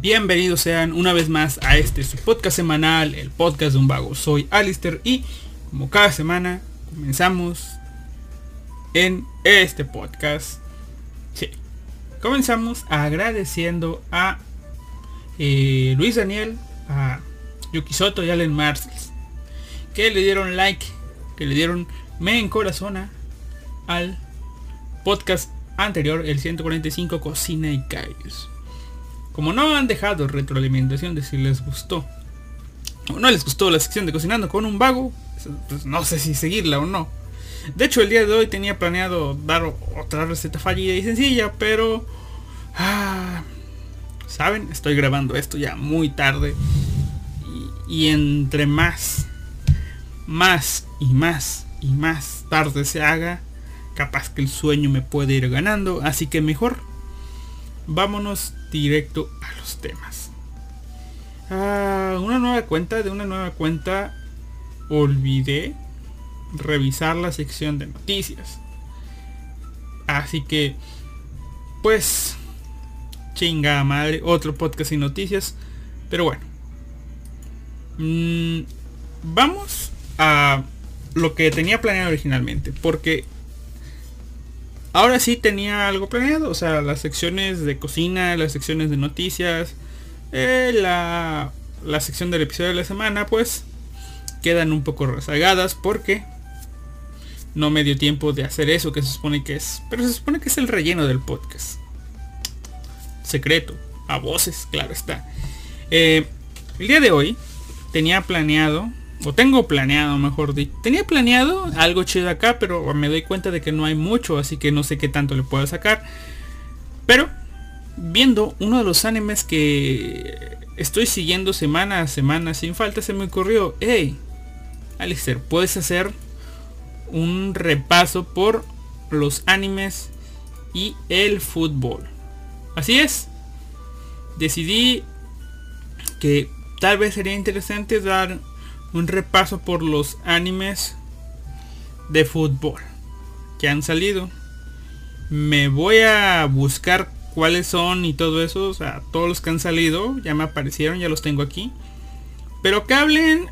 Bienvenidos sean una vez más a este su podcast semanal, el podcast de un vago. Soy Alister y como cada semana comenzamos en este podcast. Sí, comenzamos agradeciendo a eh, Luis Daniel, a Yuki Soto y Allen Marsels que le dieron like, que le dieron me en corazón al podcast anterior, el 145 Cocina y Callos. Como no han dejado retroalimentación de si les gustó o no les gustó la sección de cocinando con un vago, pues no sé si seguirla o no. De hecho, el día de hoy tenía planeado dar otra receta fallida y sencilla, pero... Ah, Saben, estoy grabando esto ya muy tarde. Y, y entre más, más y más y más tarde se haga, capaz que el sueño me puede ir ganando. Así que mejor vámonos directo a los temas. Ah, una nueva cuenta, de una nueva cuenta olvidé revisar la sección de noticias. Así que, pues, chinga madre, otro podcast y noticias. Pero bueno. Mm, vamos a lo que tenía planeado originalmente. Porque ahora sí tenía algo planeado. O sea, las secciones de cocina, las secciones de noticias, eh, la, la sección del episodio de la semana, pues quedan un poco rezagadas porque no me dio tiempo de hacer eso que se supone que es. Pero se supone que es el relleno del podcast. Secreto. A voces, claro está. Eh, el día de hoy tenía planeado o tengo planeado, mejor dicho. Tenía planeado algo chido acá, pero me doy cuenta de que no hay mucho, así que no sé qué tanto le puedo sacar. Pero, viendo uno de los animes que estoy siguiendo semana a semana sin falta, se me ocurrió, hey, Alistair, puedes hacer un repaso por los animes y el fútbol. Así es. Decidí que tal vez sería interesante dar un repaso por los animes de fútbol que han salido. Me voy a buscar cuáles son y todo eso, o sea, todos los que han salido, ya me aparecieron, ya los tengo aquí. Pero que hablen,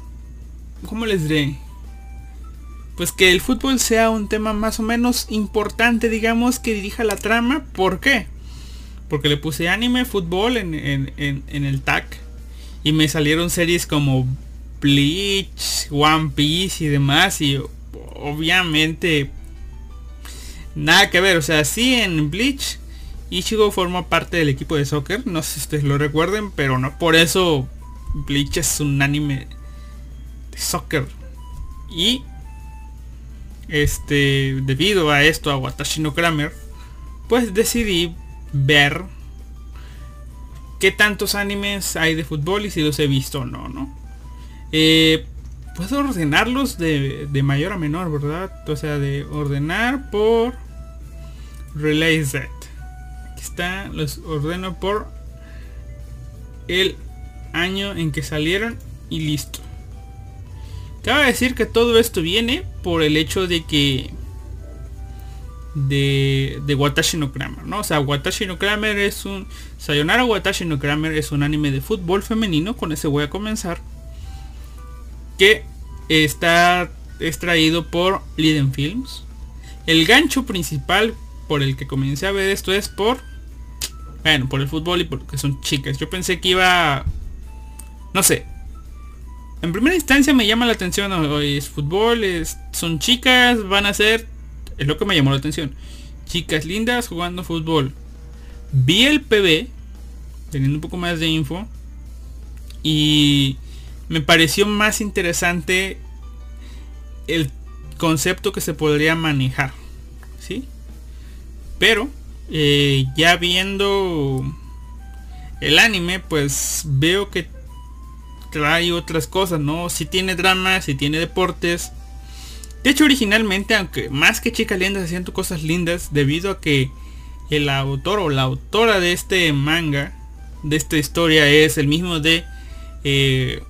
¿cómo les diré? Pues que el fútbol sea un tema más o menos importante, digamos, que dirija la trama. ¿Por qué? Porque le puse anime, fútbol en, en, en, el tag. Y me salieron series como Bleach, One Piece y demás. Y obviamente nada que ver. O sea, sí en Bleach Ichigo forma parte del equipo de soccer. No sé si ustedes lo recuerden, pero no por eso Bleach es un anime de soccer. Y este, debido a esto, a Watashi no Kramer, pues decidí ver qué tantos animes hay de fútbol y si los he visto o no, ¿no? Eh, puedo ordenarlos de, de, mayor a menor, ¿verdad? O sea, de ordenar por Release Set. Aquí está, los ordeno por el año en que salieron y listo. Cabe decir que todo esto viene por el hecho de que de, de Watashi no Kramer. O sea, Watashi no Kramer es un Sayonara Watashi no Kramer es un anime de fútbol femenino, con ese voy a comenzar que está extraído por Liden Films. El gancho principal por el que comencé a ver esto es por bueno, por el fútbol y porque son chicas. Yo pensé que iba no sé. En primera instancia me llama la atención, es fútbol, es, son chicas, van a ser es lo que me llamó la atención. Chicas lindas jugando fútbol. Vi el PB teniendo un poco más de info y me pareció más interesante el concepto que se podría manejar. ¿Sí? Pero eh, ya viendo el anime, pues veo que trae otras cosas, ¿no? Si tiene drama, si tiene deportes. De hecho, originalmente, aunque más que chicas lindas haciendo cosas lindas, debido a que el autor o la autora de este manga, de esta historia, es el mismo de eh,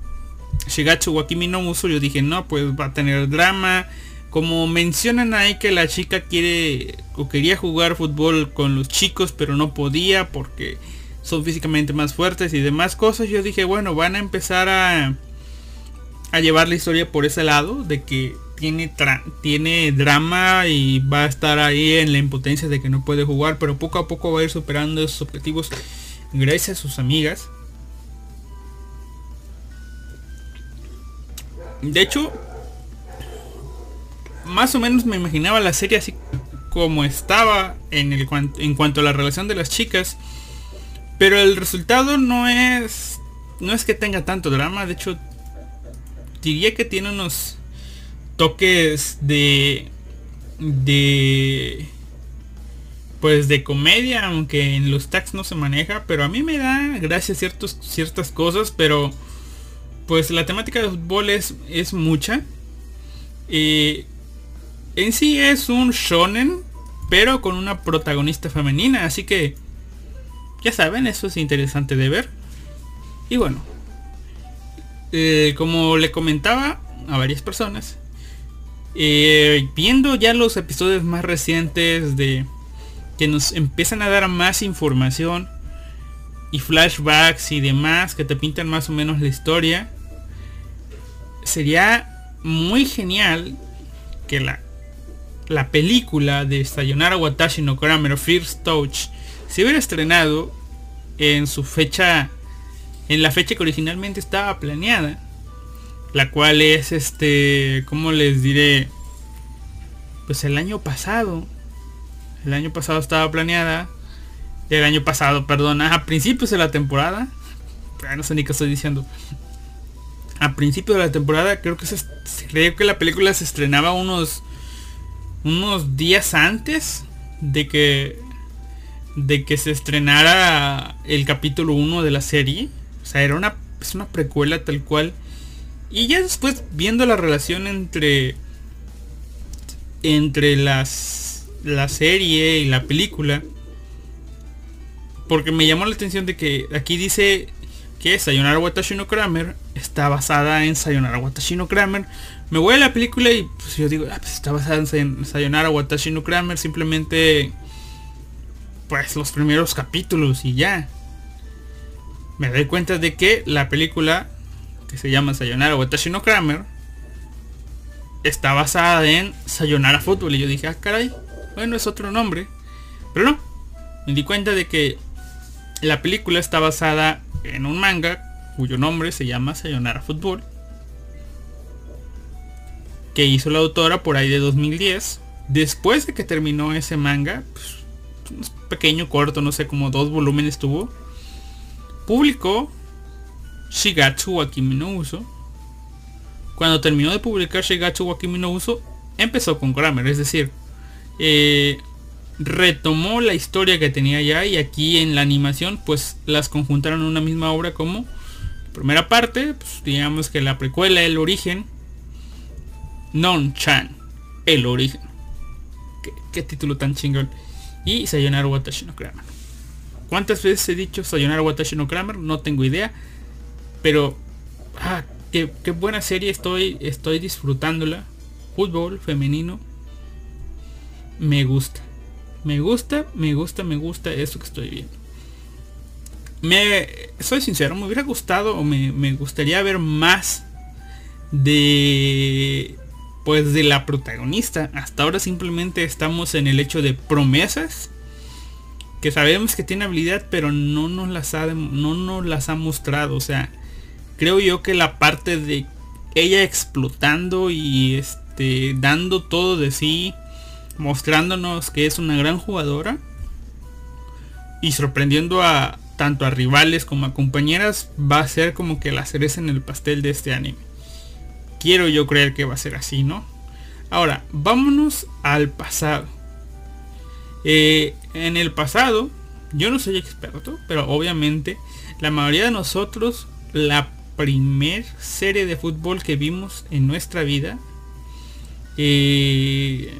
Shigatsu Wakimi no Muso, yo dije, no, pues va a tener drama. Como mencionan ahí que la chica quiere o quería jugar fútbol con los chicos, pero no podía porque son físicamente más fuertes y demás cosas, yo dije, bueno, van a empezar a, a llevar la historia por ese lado, de que tiene, tiene drama y va a estar ahí en la impotencia de que no puede jugar, pero poco a poco va a ir superando esos objetivos gracias a sus amigas. De hecho, más o menos me imaginaba la serie así como estaba en, el, en cuanto a la relación de las chicas. Pero el resultado no es. No es que tenga tanto drama. De hecho, diría que tiene unos toques de. De. Pues de comedia, aunque en los tags no se maneja. Pero a mí me da gracias ciertos, ciertas cosas. Pero pues la temática de fútbol es, es mucha. Eh, en sí es un shonen, pero con una protagonista femenina, así que ya saben, eso es interesante de ver. Y bueno, eh, como le comentaba a varias personas, eh, viendo ya los episodios más recientes de que nos empiezan a dar más información y flashbacks y demás que te pintan más o menos la historia, sería muy genial que la, la película de Sayonara Watashi no Kramer First Touch se hubiera estrenado en su fecha en la fecha que originalmente estaba planeada la cual es este como les diré pues el año pasado el año pasado estaba planeada el año pasado perdón a principios de la temporada no sé ni qué estoy diciendo a principios de la temporada creo que se, creo que la película se estrenaba unos unos días antes de que de que se estrenara el capítulo 1 de la serie. O sea, era una es una precuela tal cual. Y ya después viendo la relación entre entre las la serie y la película porque me llamó la atención de que aquí dice que Sayonara Watashi no Kramer está basada en Sayonara Watashi no Kramer. Me voy a la película y pues yo digo, ah, pues está basada en Sayonara Watashi no Kramer, simplemente pues los primeros capítulos y ya. Me doy cuenta de que la película que se llama Sayonara Watashi no Kramer está basada en Sayonara Fútbol y yo dije, ah caray, bueno es otro nombre. Pero no, me di cuenta de que la película está basada en un manga cuyo nombre se llama Sayonara Fútbol, que hizo la autora por ahí de 2010. Después de que terminó ese manga, pues, un pequeño corto, no sé, como dos volúmenes tuvo, publicó Shigatsu wa Uso. Cuando terminó de publicar Shigatsu wa Uso, empezó con Grammar, es decir, eh, retomó la historia que tenía ya y aquí en la animación pues las conjuntaron en una misma obra como primera parte, pues digamos que la precuela, el origen, Non-chan, el origen. ¿Qué, título tan chingón. Y Sayonara Watashi no Kramer. ¿Cuántas veces he dicho Sayonara Watashi no Kramer? No tengo idea. Pero, ah, qué, qué buena serie estoy, estoy disfrutándola. Fútbol femenino. Me gusta. Me gusta, me gusta, me gusta eso que estoy viendo. Me, soy sincero, me hubiera gustado o me, gustaría ver más de pues de la protagonista. Hasta ahora simplemente estamos en el hecho de promesas. Que sabemos que tiene habilidad, pero no nos las ha, no nos las ha mostrado. O sea, creo yo que la parte de ella explotando y este dando todo de sí mostrándonos que es una gran jugadora y sorprendiendo a tanto a rivales como a compañeras va a ser como que la cereza en el pastel de este anime. Quiero yo creer que va a ser así, ¿no? Ahora, vámonos al pasado. Eh, en el pasado, yo no soy experto, pero obviamente la mayoría de nosotros, la primer serie de fútbol que vimos en nuestra vida, eh,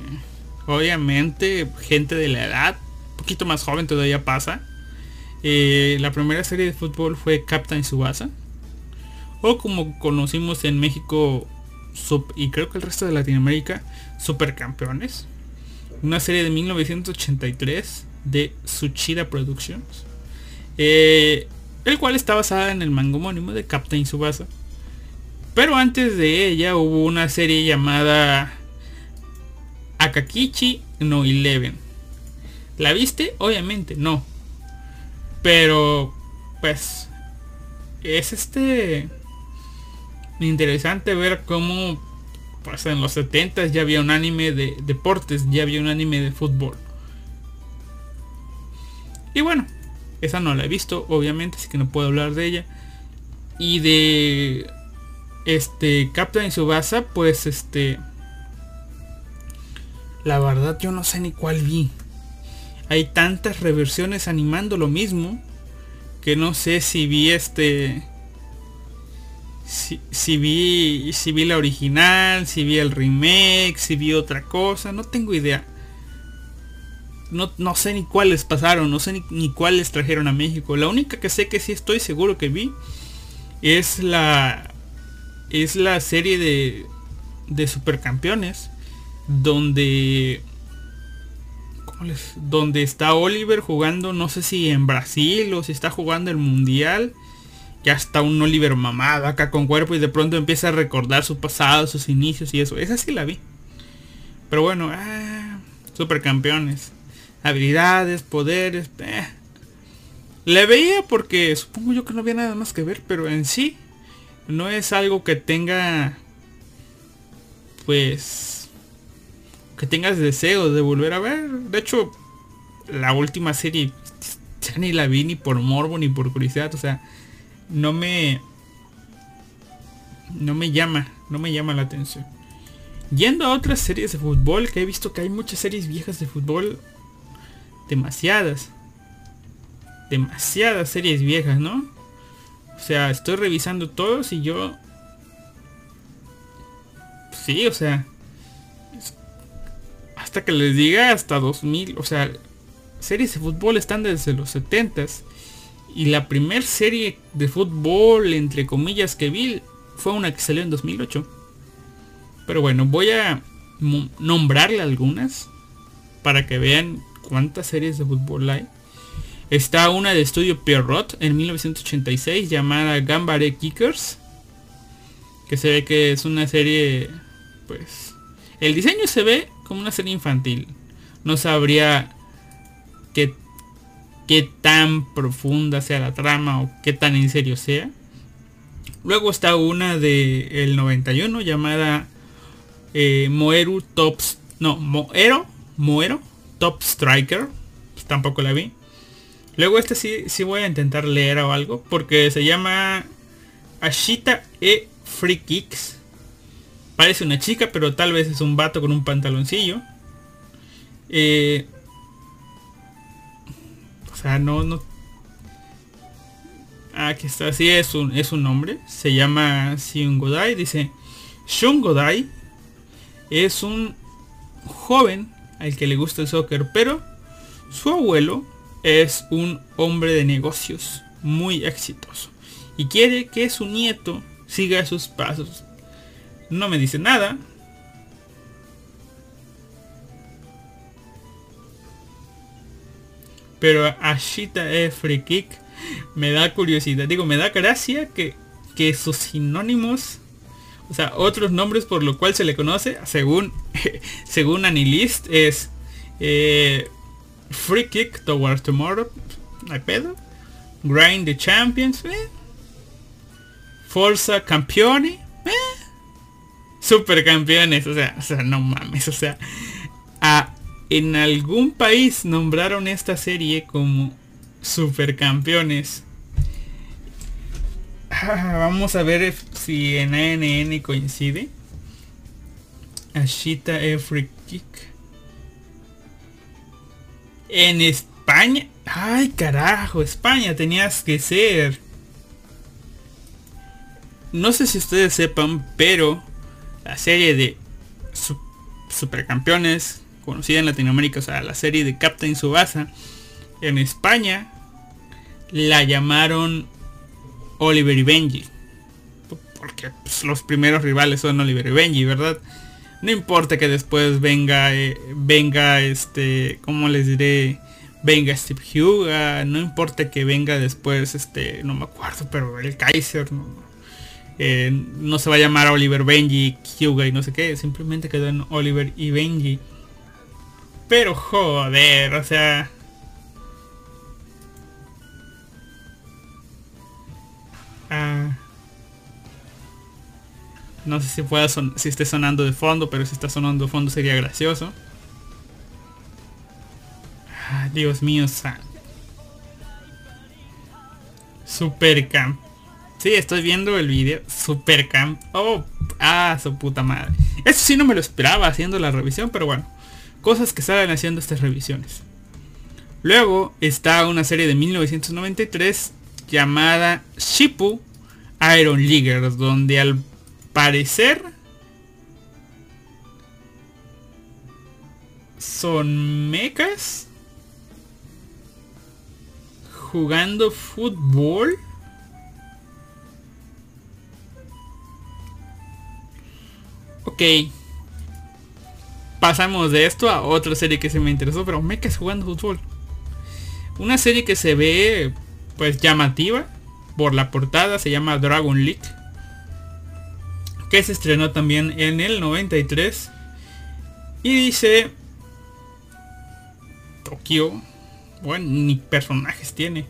Obviamente, gente de la edad, un poquito más joven todavía pasa. Eh, la primera serie de fútbol fue Captain Subasa. O como conocimos en México y creo que el resto de Latinoamérica, Supercampeones. Una serie de 1983 de Suchida Productions. Eh, el cual está basada en el manga homónimo de Captain Subasa. Pero antes de ella hubo una serie llamada Akakichi no Eleven. ¿La viste? Obviamente no. Pero pues es este interesante ver cómo pues en los 70 ya había un anime de deportes, ya había un anime de fútbol. Y bueno, esa no la he visto, obviamente, así que no puedo hablar de ella. Y de este Captain Subasa, pues este la verdad yo no sé ni cuál vi. Hay tantas reversiones animando lo mismo que no sé si vi este si, vi si vi la original, si vi el remake, si vi otra cosa, no tengo idea. No, no sé ni cuáles pasaron, no sé ni, ni, cuáles trajeron a México. La única que sé que sí estoy seguro que vi es la es la serie de de supercampeones donde donde está Oliver jugando no sé si en Brasil o si está jugando el mundial ya está un Oliver mamado acá con cuerpo y de pronto empieza a recordar su pasado, sus inicios y eso. Esa sí la vi. Pero bueno, ah, supercampeones. Habilidades, poderes. Eh. Le veía porque supongo yo que no había nada más que ver, pero en sí no es algo que tenga pues que tengas deseo de volver a ver. De hecho, la última serie ya ni la vi ni por morbo ni por curiosidad, o sea, no me no me llama, no me llama la atención. Yendo a otras series de fútbol, que he visto que hay muchas series viejas de fútbol, demasiadas. Demasiadas series viejas, ¿no? O sea, estoy revisando todos y yo... Sí, o sea... Hasta que les diga hasta 2000, o sea, series de fútbol están desde los 70s y la primer serie de fútbol, entre comillas, que vi fue una que salió en 2008. Pero bueno, voy a nombrarle algunas para que vean cuántas series de fútbol hay. Está una de estudio Pierrot en 1986 llamada Gambare Kickers. Que se ve que es una serie, pues... El diseño se ve como una serie infantil. No sabría qué qué tan profunda sea la trama o qué tan en serio sea. Luego está una de el 91 llamada eh, Moeru Tops. No, Moero. Moero Top Striker. Pues tampoco la vi. Luego este sí, sí voy a intentar leer o algo. Porque se llama Ashita E Free Kicks. Parece una chica, pero tal vez es un vato con un pantaloncillo. Eh, o sea, no, no. Aquí está, sí es un, es un nombre. Se llama Shun Godai. Dice, Shun Godai es un joven al que le gusta el soccer, pero su abuelo es un hombre de negocios muy exitoso y quiere que su nieto siga sus pasos. No me dice nada, Pero Ashita E Free Kick me da curiosidad. Digo, me da gracia que, que sus sinónimos, o sea, otros nombres por lo cual se le conoce, según, según Anilist, es eh, Free Kick Towards Tomorrow. No hay pedo. Grind the Champions. Eh. Forza Campione. Eh. Super campeones. O sea, o sea, no mames. O sea, a en algún país nombraron esta serie como supercampeones. Ah, vamos a ver si en ANN coincide. Ashita Every Kick. En España. Ay, carajo, España tenías que ser. No sé si ustedes sepan, pero la serie de Supercampeones conocida en Latinoamérica, o sea, la serie de Captain Subasa, en España la llamaron Oliver y Benji. Porque pues, los primeros rivales son Oliver y Benji, ¿verdad? No importa que después venga, eh, venga este, ¿cómo les diré? venga Steve Huga, no importa que venga después, este, no me acuerdo, pero el Kaiser, no, eh, no se va a llamar Oliver Benji, Huga y no sé qué, simplemente quedó en Oliver y Benji. Pero joder, o sea... Ah, no sé si pueda si esté sonando de fondo, pero si está sonando de fondo sería gracioso. Ah, Dios mío, Super Camp. Sí, estoy viendo el video. Super Camp. Oh, ah, su puta madre. Eso sí no me lo esperaba haciendo la revisión, pero bueno. Cosas que salen haciendo estas revisiones. Luego está una serie de 1993 llamada Shipu Iron Leaguers, donde al parecer son mechas jugando fútbol. Ok. Pasamos de esto a otra serie que se me interesó, pero mechas jugando fútbol. Una serie que se ve pues llamativa por la portada, se llama Dragon League que se estrenó también en el 93 y dice Tokio bueno ni personajes tiene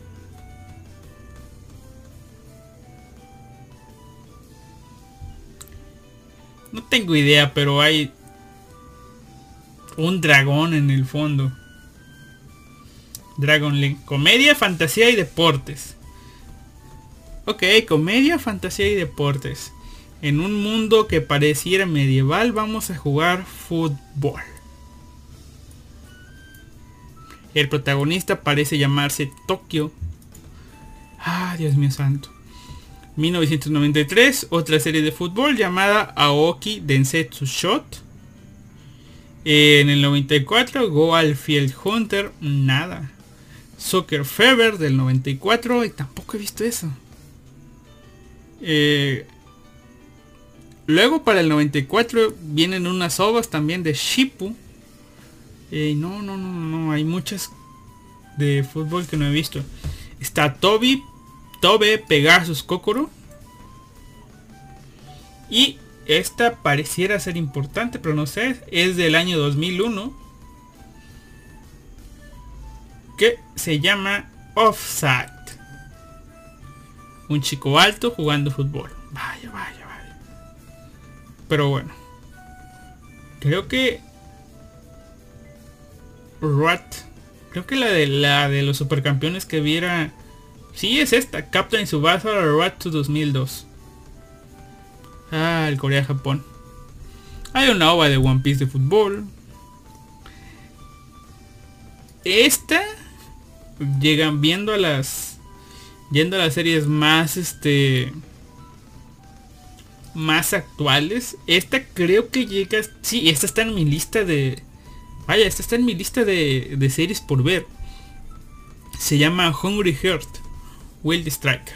no tengo idea pero hay un dragón en el fondo Dragon League comedia fantasía y deportes ok comedia fantasía y deportes en un mundo que pareciera medieval vamos a jugar fútbol. El protagonista parece llamarse Tokio. Ah, Dios mío santo. 1993, otra serie de fútbol llamada Aoki Densetsu Shot. En el 94, Goal Field Hunter, nada. Soccer Fever del 94 y tampoco he visto eso. Eh, Luego para el 94 vienen unas ovas también de Shipu. Eh, no, no, no, no, hay muchas de fútbol que no he visto. Está Toby, Tobe Pegasus Kokoro. Y esta pareciera ser importante, pero no sé, es del año 2001. Que se llama Offside. Un chico alto jugando fútbol. Vaya, vaya. Pero bueno. Creo que... Rat. Creo que la de la de los supercampeones que viera... Sí, es esta. Captain Subasa Rat to 2002. Ah, el Corea-Japón. Hay una ova de One Piece de fútbol. Esta... Llegan viendo a las... Yendo a las series más este más actuales. Esta creo que llega... Sí, esta está en mi lista de... Vaya, esta está en mi lista de, de series por ver. Se llama Hungry Heart. Wild Striker.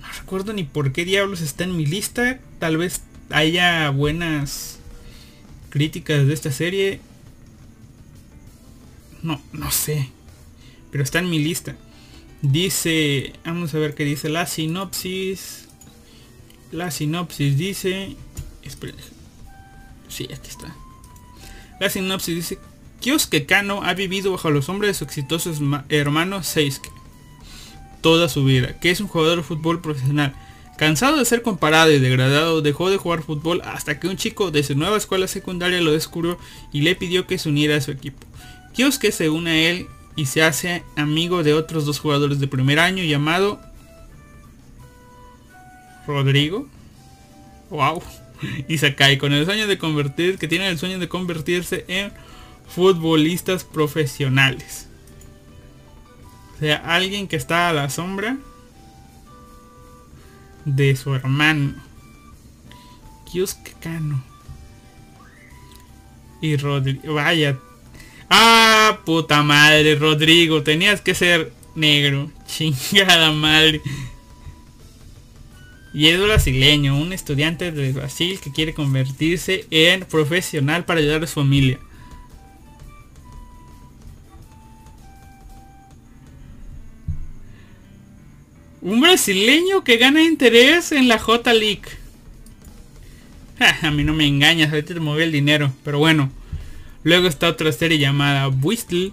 No recuerdo ni por qué diablos está en mi lista. Tal vez haya buenas críticas de esta serie. No, no sé. Pero está en mi lista. Dice, vamos a ver qué dice la sinopsis. La sinopsis dice... Esperen. Sí, aquí está. La sinopsis dice... Kyosuke Kano ha vivido bajo los hombres de su exitoso hermano Seisuke toda su vida, que es un jugador de fútbol profesional. Cansado de ser comparado y degradado, dejó de jugar fútbol hasta que un chico de su nueva escuela secundaria lo descubrió y le pidió que se uniera a su equipo. Kyosuke se une a él y se hace amigo de otros dos jugadores de primer año llamado Rodrigo. Wow. Y cae con el sueño de convertir, que tiene el sueño de convertirse en futbolistas profesionales. Sea, alguien que está a la sombra de su hermano. Kiosk Cano. Y Rodrigo. Vaya. Ah, puta madre, Rodrigo. Tenías que ser negro. Chingada madre. Y es brasileño, un estudiante de Brasil que quiere convertirse en profesional para ayudar a su familia. Un brasileño que gana interés en la J League. a mí no me engañas, ahorita te moví el dinero. Pero bueno. Luego está otra serie llamada Whistle.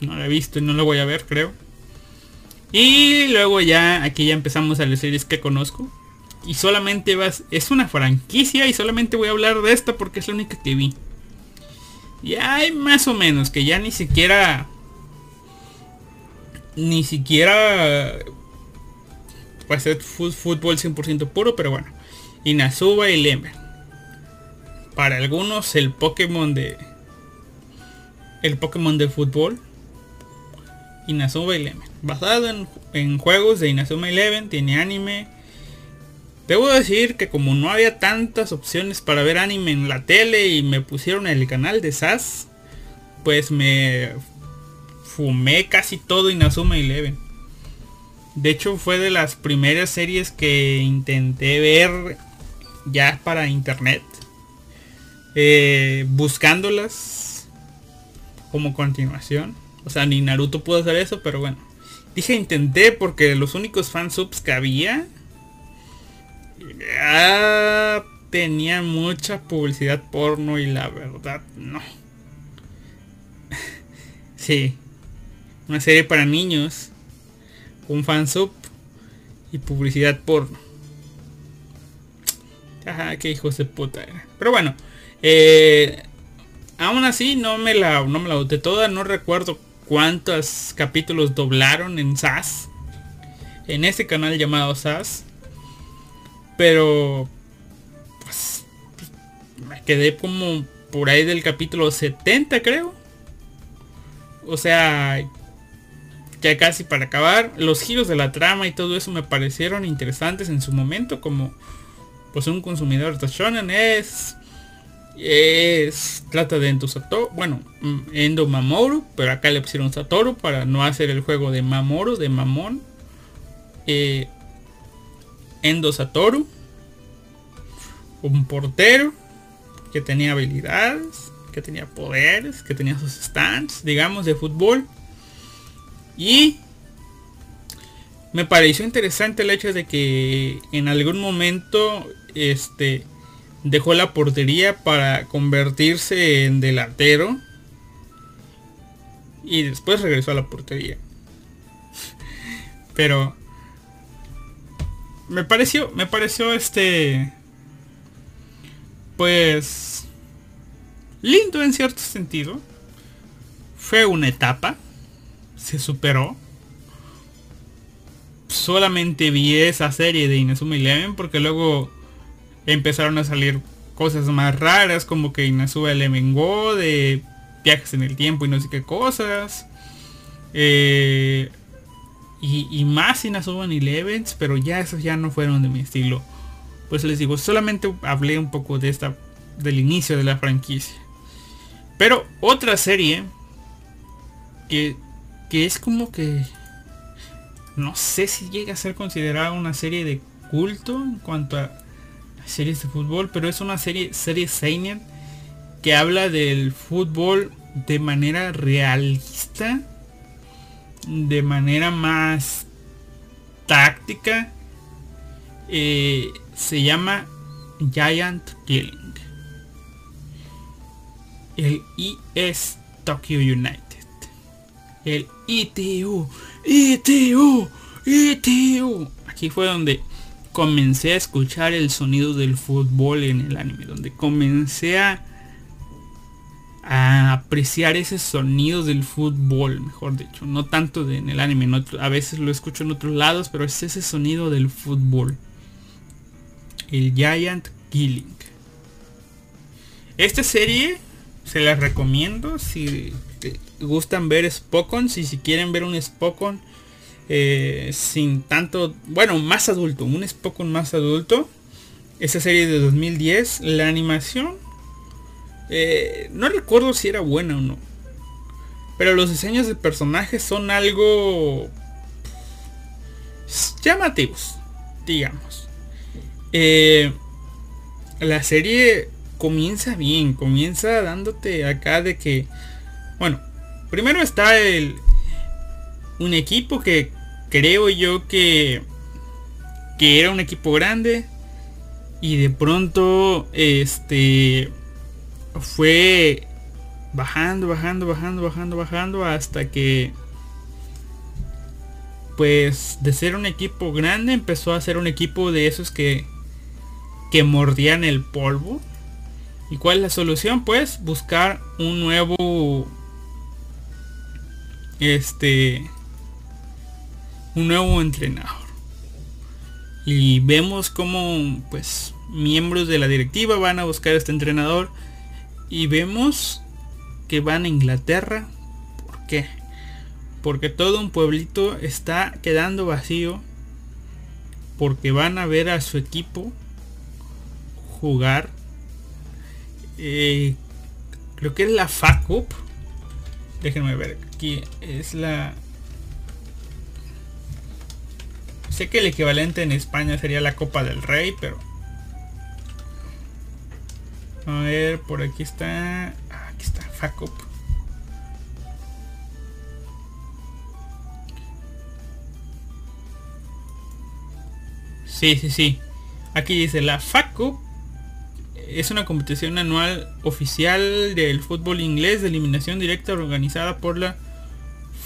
No la he visto y no la voy a ver, creo. Y luego ya, aquí ya empezamos a las series que conozco. Y solamente vas, es una franquicia y solamente voy a hablar de esta porque es la única que vi. Y hay más o menos, que ya ni siquiera... Ni siquiera... Puede ser fútbol 100% puro, pero bueno. Inazuba y Lemon. Para algunos el Pokémon de... El Pokémon de fútbol. Inazuma Eleven. Basado en, en, juegos de Inazuma Eleven, tiene anime. Debo decir que como no había tantas opciones para ver anime en la tele y me pusieron el canal de SAS, pues me fumé casi todo Inazuma Eleven. De hecho fue de las primeras series que intenté ver ya para internet. Eh, buscándolas como continuación. O sea, ni Naruto pudo hacer eso, pero bueno. Dije intenté porque los únicos fansubs que había ya tenía mucha publicidad porno y la verdad no. sí. Una serie para niños. Un fansub y publicidad porno. Ajá, qué hijos de puta era. Pero bueno. Eh, aún así no me la no me la boté toda. No recuerdo cuántos capítulos doblaron en SAS. En este canal llamado SAS. Pero pues, me quedé como por ahí del capítulo 70 creo. O sea, ya casi para acabar. Los giros de la trama y todo eso me parecieron interesantes en su momento como pues un consumidor de shonen es es trata de Endo Satoru, bueno, mm, Endo Mamoru, pero acá le pusieron Satoru para no hacer el juego de Mamoru, de Mamón. Eh, Endo Satoru, un portero que tenía habilidades, que tenía poderes, que tenía sus stands, digamos, de fútbol. Y me pareció interesante el hecho de que en algún momento este dejó la portería para convertirse en delantero y después regresó a la portería. Pero me pareció, me pareció este pues lindo en cierto sentido. Fue una etapa, se superó. Solamente vi esa serie de Inazuma Eleven porque luego empezaron a salir cosas más raras como que Inazuma le vengó de viajes en el tiempo y no sé qué cosas. Eh, y, y, más Inazuma Elevens, pero ya esos ya no fueron de mi estilo. Pues les digo, solamente hablé un poco de esta, del inicio de la franquicia. Pero otra serie que, que es como que no sé si llega a ser considerada una serie de culto en cuanto a series de fútbol, pero es una serie, serie Seinen que habla del fútbol de manera realista, de manera más táctica. Eh, se llama Giant Killing. El IS Tokyo United. El ITU, ITU, ITU. Aquí fue donde comencé a escuchar el sonido del fútbol en el anime, donde comencé a, apreciar ese sonido del fútbol, mejor dicho, no tanto en el anime, a veces lo escucho en otros lados, pero es ese sonido del fútbol. El Giant Killing. Esta serie se la recomiendo si gustan ver Spokon, si, si quieren ver un Spokon eh, sin tanto, bueno, más adulto, un poco más adulto. Esa serie de 2010, la animación, eh, no recuerdo si era buena o no. Pero los diseños de personajes son algo llamativos, digamos. Eh, la serie comienza bien, comienza dándote acá de que, bueno, primero está el un equipo que creo yo que que era un equipo grande y de pronto este fue bajando, bajando, bajando, bajando, bajando hasta que pues de ser un equipo grande empezó a ser un equipo de esos que que mordían el polvo. ¿Y cuál es la solución? Pues buscar un nuevo este un nuevo entrenador. Y vemos como pues miembros de la directiva van a buscar a este entrenador y vemos que van a Inglaterra. ¿Por qué? Porque todo un pueblito está quedando vacío porque van a ver a su equipo jugar. Eh, creo que es la FACUP. Déjenme ver. Aquí es la Sé que el equivalente en España sería la Copa del Rey, pero... A ver, por aquí está... Ah, aquí está, FACOP. Sí, sí, sí. Aquí dice la FACOP es una competición anual oficial del fútbol inglés de eliminación directa organizada por la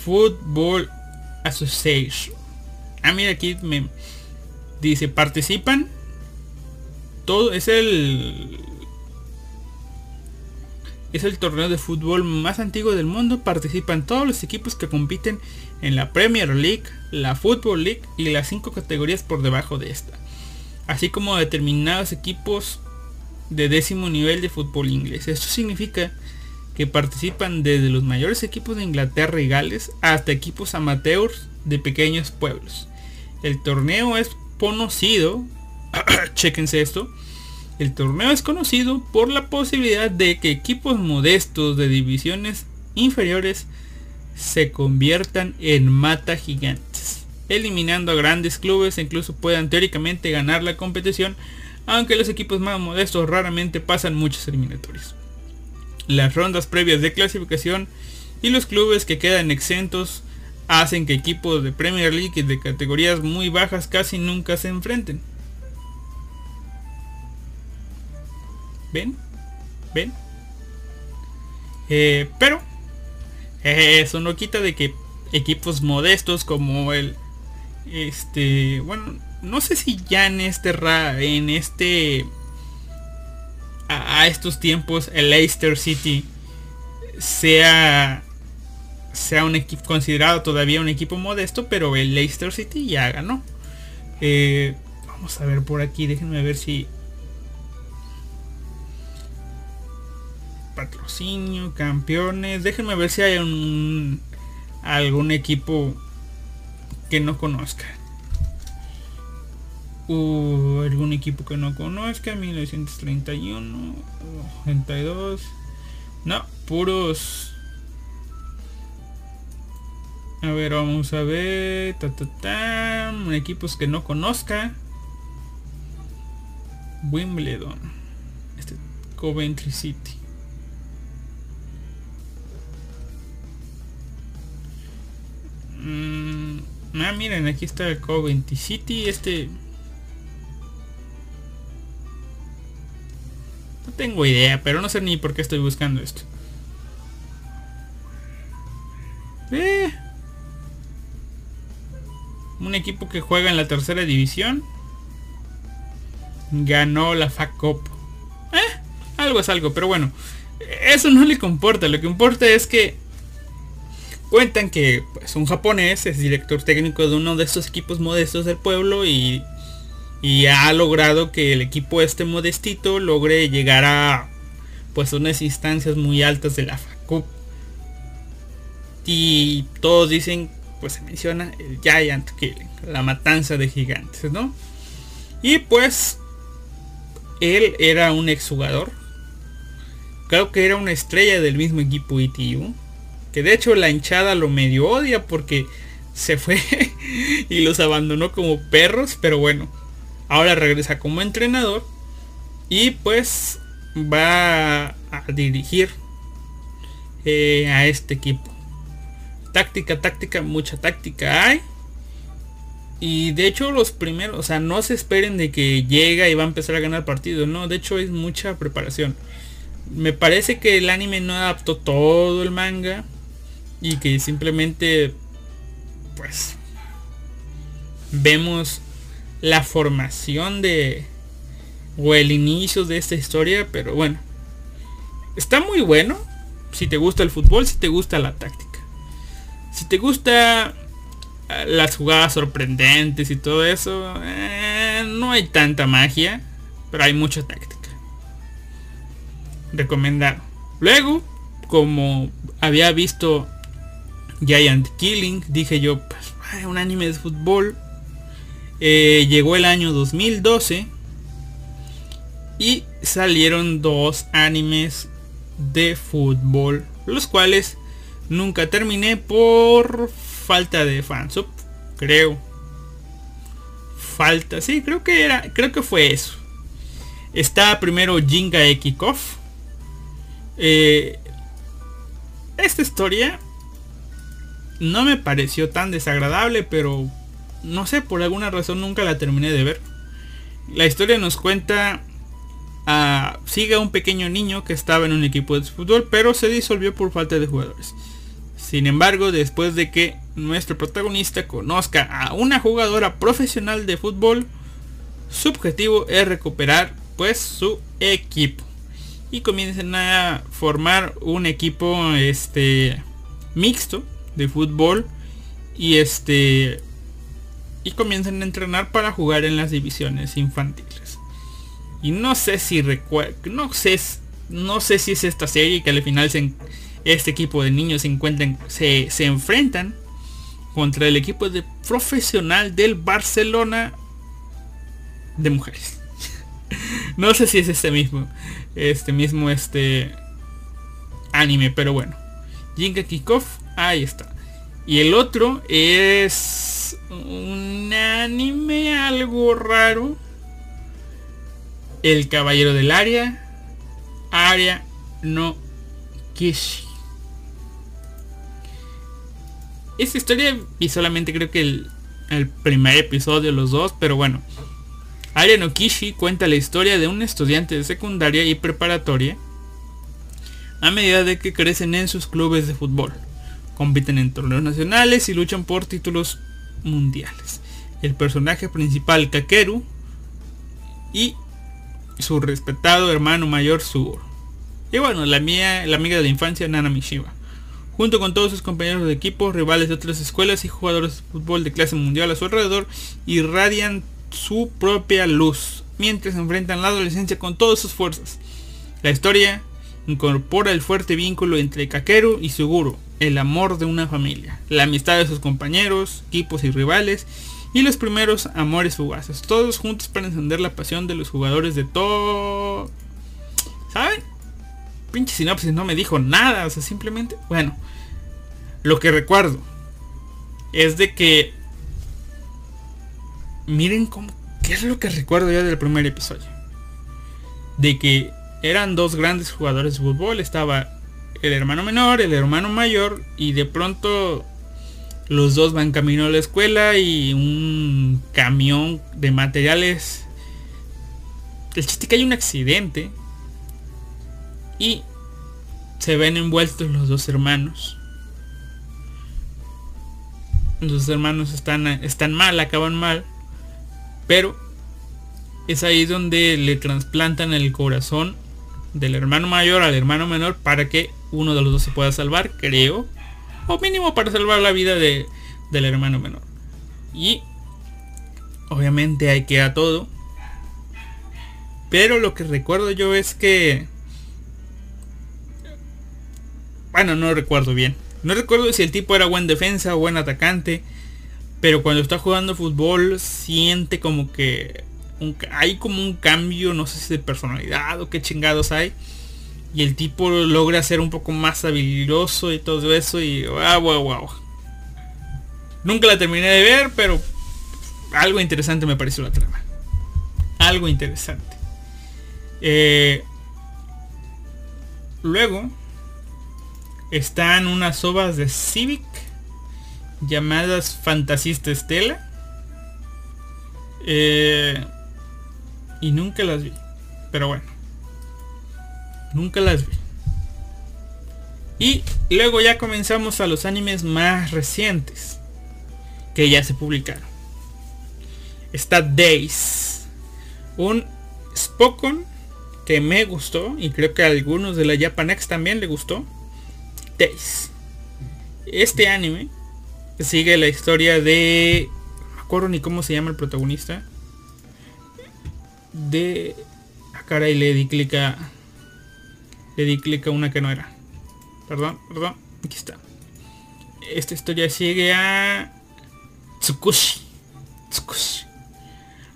Football Association. Ah, mira, aquí me dice, participan. Todo es el es el torneo de fútbol más antiguo del mundo. Participan todos los equipos que compiten en la Premier League, la Football League y las cinco categorías por debajo de esta. Así como determinados equipos de décimo nivel de fútbol inglés. Esto significa que participan desde los mayores equipos de Inglaterra y Gales hasta equipos amateurs de pequeños pueblos. El torneo es conocido, chequense esto, el torneo es conocido por la posibilidad de que equipos modestos de divisiones inferiores se conviertan en mata gigantes, eliminando a grandes clubes e incluso puedan teóricamente ganar la competición, aunque los equipos más modestos raramente pasan muchos eliminatorios. Las rondas previas de clasificación y los clubes que quedan exentos hacen que equipos de Premier League y de categorías muy bajas casi nunca se enfrenten. ¿Ven? ¿Ven? Eh, pero eso no quita de que equipos modestos como el este bueno no sé si ya en este en este a, a estos tiempos el Leicester City sea sea un equipo considerado todavía un equipo modesto, pero el Leicester City ya ganó. Eh, vamos a ver por aquí, déjenme ver si patrocinio, campeones, déjenme ver si hay un algún equipo que no conozca. Uh, algún equipo que no conozca, 1931, 82. No, puros a ver, vamos a ver. Ta, ta, ta, equipos que no conozca. Wimbledon. Este Coventry City. Mm, ah, miren, aquí está el Coventry City. Este. No tengo idea, pero no sé ni por qué estoy buscando esto. Eh un equipo que juega en la tercera división, ganó la FA Cup. Eh, algo es algo, pero bueno, eso no le importa. Lo que importa es que cuentan que pues, un japonés es director técnico de uno de estos equipos modestos del pueblo y, y ha logrado que el equipo este modestito logre llegar a pues unas instancias muy altas de la FA Cup. Y todos dicen pues se menciona el Giant Killing, la matanza de gigantes, ¿no? Y pues él era un exjugador. Creo que era una estrella del mismo equipo ITU. Que de hecho la hinchada lo medio odia porque se fue y los abandonó como perros. Pero bueno, ahora regresa como entrenador. Y pues va a dirigir eh, a este equipo táctica, táctica, mucha táctica hay. Y de hecho los primeros, o sea, no se esperen de que llega y va a empezar a ganar partidos, no, de hecho es mucha preparación. Me parece que el anime no adaptó todo el manga y que simplemente pues vemos la formación de o el inicio de esta historia, pero bueno. Está muy bueno si te gusta el fútbol, si te gusta la táctica. Si te gusta eh, las jugadas sorprendentes y todo eso, eh, no hay tanta magia, pero hay mucha táctica. Recomendado. Luego, como había visto Giant Killing, dije yo, pues, un anime de fútbol. Eh, llegó el año 2012 y salieron dos animes de fútbol, los cuales nunca terminé por falta de fansub, creo. Falta, sí, creo que era, creo que fue eso. Está primero Jinga Ekikov. Eh, esta historia no me pareció tan desagradable, pero no sé, por alguna razón nunca la terminé de ver. La historia nos cuenta sigue a un pequeño niño que estaba en un equipo de fútbol, pero se disolvió por falta de jugadores. Sin embargo, después de que nuestro protagonista conozca a una jugadora profesional de fútbol, su objetivo es recuperar pues su equipo. Y comienzan a formar un equipo este mixto de fútbol y este y comienzan a entrenar para jugar en las divisiones infantiles. Y no sé si no sé, no sé si es esta serie que al final este equipo de niños se encuentran, se, enfrentan contra el equipo de profesional del Barcelona de mujeres. no sé si es este mismo, este mismo este anime, pero bueno. Jinga Kickoff, ahí está. Y el otro es un anime algo raro el caballero del área, área no Kishi. Esta historia y solamente creo que el, el primer episodio, los dos, pero bueno. Aria no Kishi cuenta la historia de un estudiante de secundaria y preparatoria a medida de que crecen en sus clubes de fútbol. Compiten en torneos nacionales y luchan por títulos mundiales. El personaje principal Kakeru y su respetado hermano mayor Sugoro. Y bueno, la mía, la amiga de la infancia Nana Mishiba. Junto con todos sus compañeros de equipo, rivales de otras escuelas y jugadores de fútbol de clase mundial a su alrededor, irradian su propia luz, mientras enfrentan la adolescencia con todas sus fuerzas. La historia incorpora el fuerte vínculo entre Kakeru y Suguro, el amor de una familia, la amistad de sus compañeros, equipos y rivales, y los primeros amores fugaces. Todos juntos para encender la pasión de los jugadores de todo... ¿Saben? Pinche sinopsis no me dijo nada. O sea, simplemente... Bueno. Lo que recuerdo. Es de que... Miren cómo... ¿Qué es lo que recuerdo yo del primer episodio? De que eran dos grandes jugadores de fútbol. Estaba el hermano menor, el hermano mayor. Y de pronto los dos van camino a la escuela y un camión de materiales. El chiste que hay un accidente y se ven envueltos los dos hermanos. Los hermanos están, están mal, acaban mal. Pero es ahí donde le trasplantan el corazón del hermano mayor al hermano menor para que uno de los dos se pueda salvar, creo. O mínimo para salvar la vida de, del hermano menor. Y obviamente hay que a todo. Pero lo que recuerdo yo es que... Bueno, no recuerdo bien. No recuerdo si el tipo era buen defensa o buen atacante. Pero cuando está jugando fútbol siente como que hay como un cambio, no sé si de personalidad o qué chingados hay y el tipo logra ser un poco más habilidoso y todo eso y wow, wow, wow. Nunca la terminé de ver, pero algo interesante me pareció la trama. Algo interesante. Eh, luego están unas ovas de Civic llamadas Fantasista Estela. Eh, y nunca las vi. Pero bueno. Nunca las vi. Y luego ya comenzamos a los animes más recientes. Que ya se publicaron. Está Days. Un Spokon que me gustó. Y creo que a algunos de la Japanex también le gustó. Days. Este anime sigue la historia de... No me acuerdo ni cómo se llama el protagonista. De... A cara y le di clic a... Le di clic a una que no era. Perdón, perdón. Aquí está. Esta historia sigue a... Tsukushi. Tsukushi.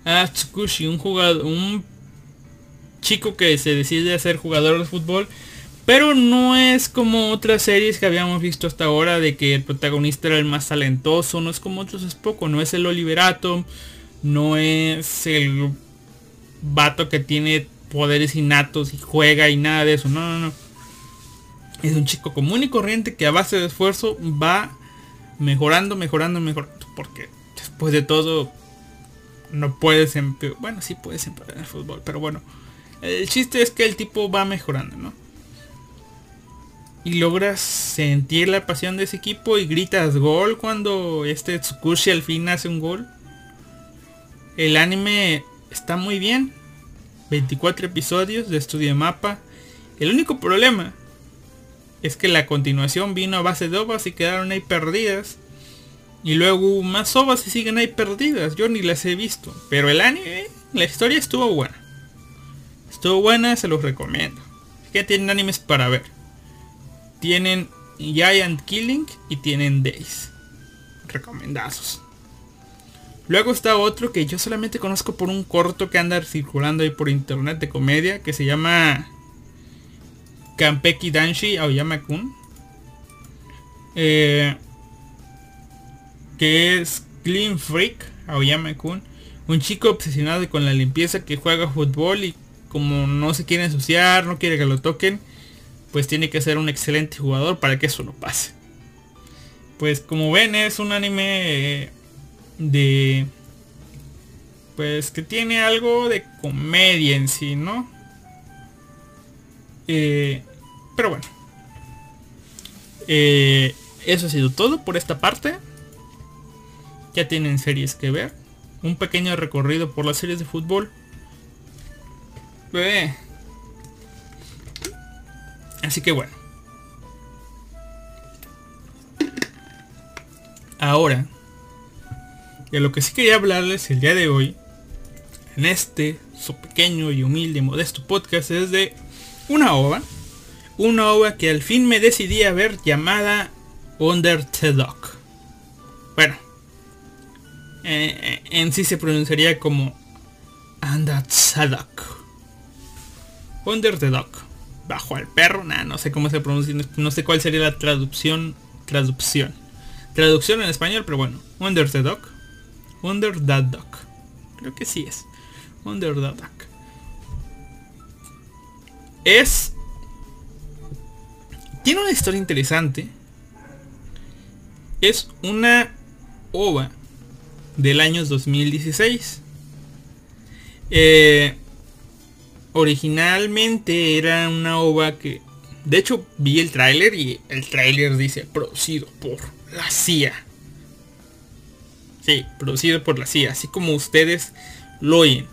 A Tsukushi, un jugador... Un chico que se decide a ser jugador de fútbol pero no es como otras series que habíamos visto hasta ahora de que el protagonista era el más talentoso. No es como otros es poco. No es el Oliverato. No es el vato que tiene poderes innatos y juega y nada de eso. No, no, no. Es un chico común y corriente que a base de esfuerzo va mejorando, mejorando, mejorando. Porque después de todo no puedes empeorar. Bueno, sí puedes empeorar en el fútbol. Pero bueno. El chiste es que el tipo va mejorando, ¿no? y logras sentir la pasión de ese equipo y gritas gol cuando este Tsukushi al fin hace un gol. El anime está muy bien. 24 episodios de estudio mapa. El único problema es que la continuación vino a base de ovas y quedaron ahí perdidas. Y luego más ovas y siguen ahí perdidas. Yo ni las he visto. Pero el anime, la historia estuvo buena. Estuvo buena, se los recomiendo. que tienen animes para ver tienen Giant Killing y tienen Days. Recomendazos. Luego está otro que yo solamente conozco por un corto que anda circulando ahí por internet de comedia que se llama Kampeki Danshi Aoyama-kun. Eh, que es Clean Freak Aoyama-kun. Un chico obsesionado con la limpieza que juega fútbol y como no se quiere ensuciar, no quiere que lo toquen, pues tiene que ser un excelente jugador para que eso no pase. Pues como ven es un anime eh, de... Pues que tiene algo de comedia en sí, ¿no? Eh, pero bueno. Eh, eso ha sido todo por esta parte. Ya tienen series que ver. Un pequeño recorrido por las series de fútbol. Así que bueno. Ahora, de lo que sí quería hablarles el día de hoy, en este su pequeño y humilde y modesto podcast, es de una ova. Una ova que al fin me decidí a ver llamada Under the Dog. Bueno, eh, eh, en sí se pronunciaría como Under the Dog. Under the Dog bajo al perro, nada, no sé cómo se pronuncia, no sé cuál sería la traducción, traducción. Traducción en español, pero bueno, Under the Dog. Under the Dog. Creo que sí es. Under the Dog. Es... Tiene una historia interesante. Es una ova del año 2016. Eh, originalmente era una ova que... De hecho, vi el tráiler y el tráiler dice producido por la CIA. Sí, producido por la CIA, así como ustedes lo oyen.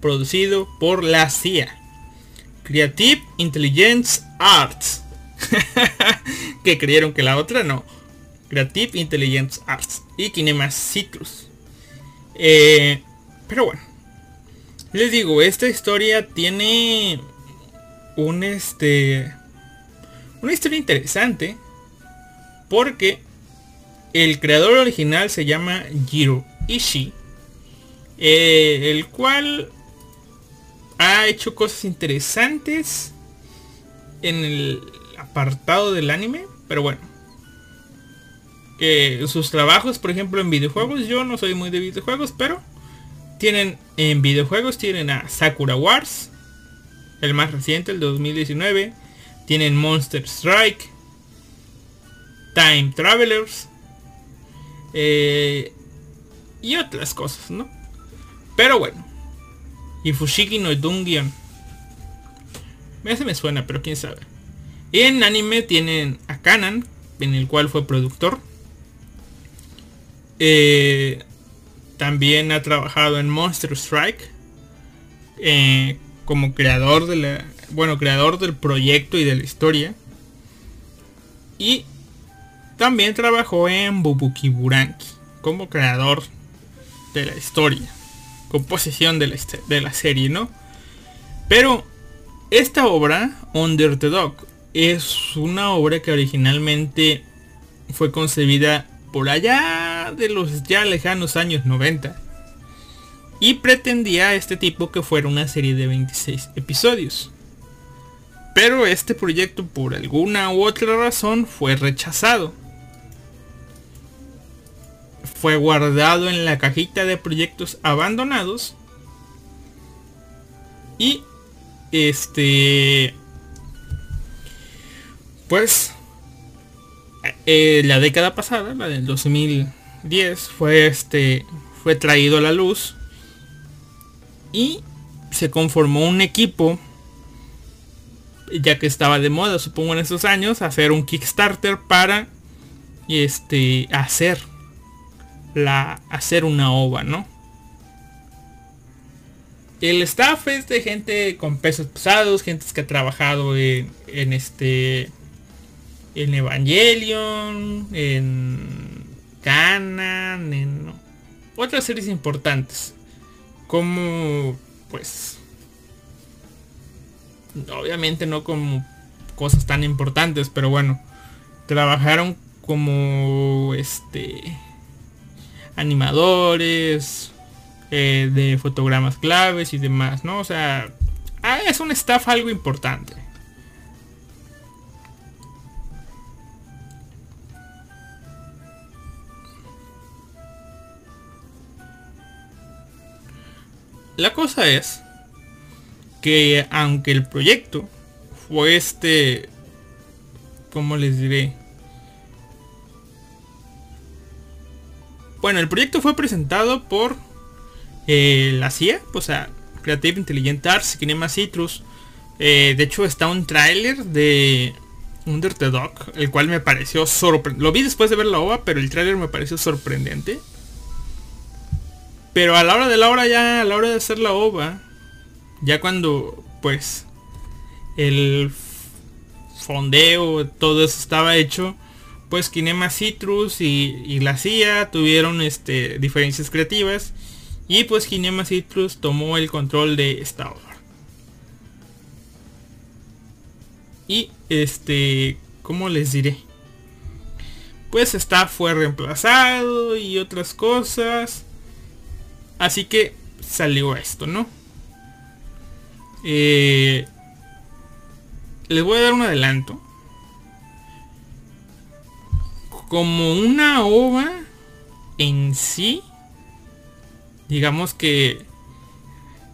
Producido por la CIA. Creative Intelligence Arts. que creyeron que la otra no. Creative Intelligence Arts. Y Kinema Citrus. Eh, pero bueno. Les digo, esta historia tiene un este una historia interesante porque el creador original se llama Jiro Ishii, eh, el cual ha hecho cosas interesantes en el apartado del anime, pero bueno. sus trabajos, por ejemplo, en videojuegos, yo no soy muy de videojuegos, pero tienen en videojuegos, tienen a Sakura Wars, el más reciente, el 2019. Tienen Monster Strike, Time Travelers eh, y otras cosas, ¿no? Pero bueno. Y Fushigi no Dungion. Ese me suena, pero quién sabe. Y en anime tienen a Kanan, en el cual fue productor. Eh, también ha trabajado en Monster Strike. Eh, como creador de la. Bueno, creador del proyecto y de la historia. Y también trabajó en Bubuki Buranki. Como creador de la historia. Composición de la, de la serie, ¿no? Pero esta obra, Under the Dog, es una obra que originalmente fue concebida por allá de los ya lejanos años 90 y pretendía a este tipo que fuera una serie de 26 episodios. Pero este proyecto por alguna u otra razón fue rechazado. Fue guardado en la cajita de proyectos abandonados. Y este pues eh, la década pasada, la del 2010, fue este fue traído a la luz y se conformó un equipo ya que estaba de moda supongo en esos años hacer un Kickstarter para este hacer la hacer una ova, ¿no? El staff es de gente con pesos pesados, gente que ha trabajado en este en Evangelion, en Canon, en otras series importantes. Como, pues, obviamente no como cosas tan importantes, pero bueno, trabajaron como, este, animadores, eh, de fotogramas claves y demás, ¿no? O sea, ah, es un staff algo importante. La cosa es que aunque el proyecto fue este, ¿cómo les diré? Bueno, el proyecto fue presentado por eh, la CIA, o sea, Creative Intelligent Arts, Kinema Citrus. Eh, de hecho está un tráiler de Under the Dog, el cual me pareció sorprendente. Lo vi después de ver la OVA, pero el tráiler me pareció sorprendente. Pero a la hora de la hora ya, a la hora de hacer la ova, ya cuando pues el fondeo, todo eso estaba hecho, pues Kinema Citrus y, la CIA tuvieron este, diferencias creativas y pues Kinema Citrus tomó el control de esta obra. Y este, ¿cómo les diré? Pues está fue reemplazado y otras cosas. Así que salió esto, ¿no? Eh, les voy a dar un adelanto. Como una ova en sí, digamos que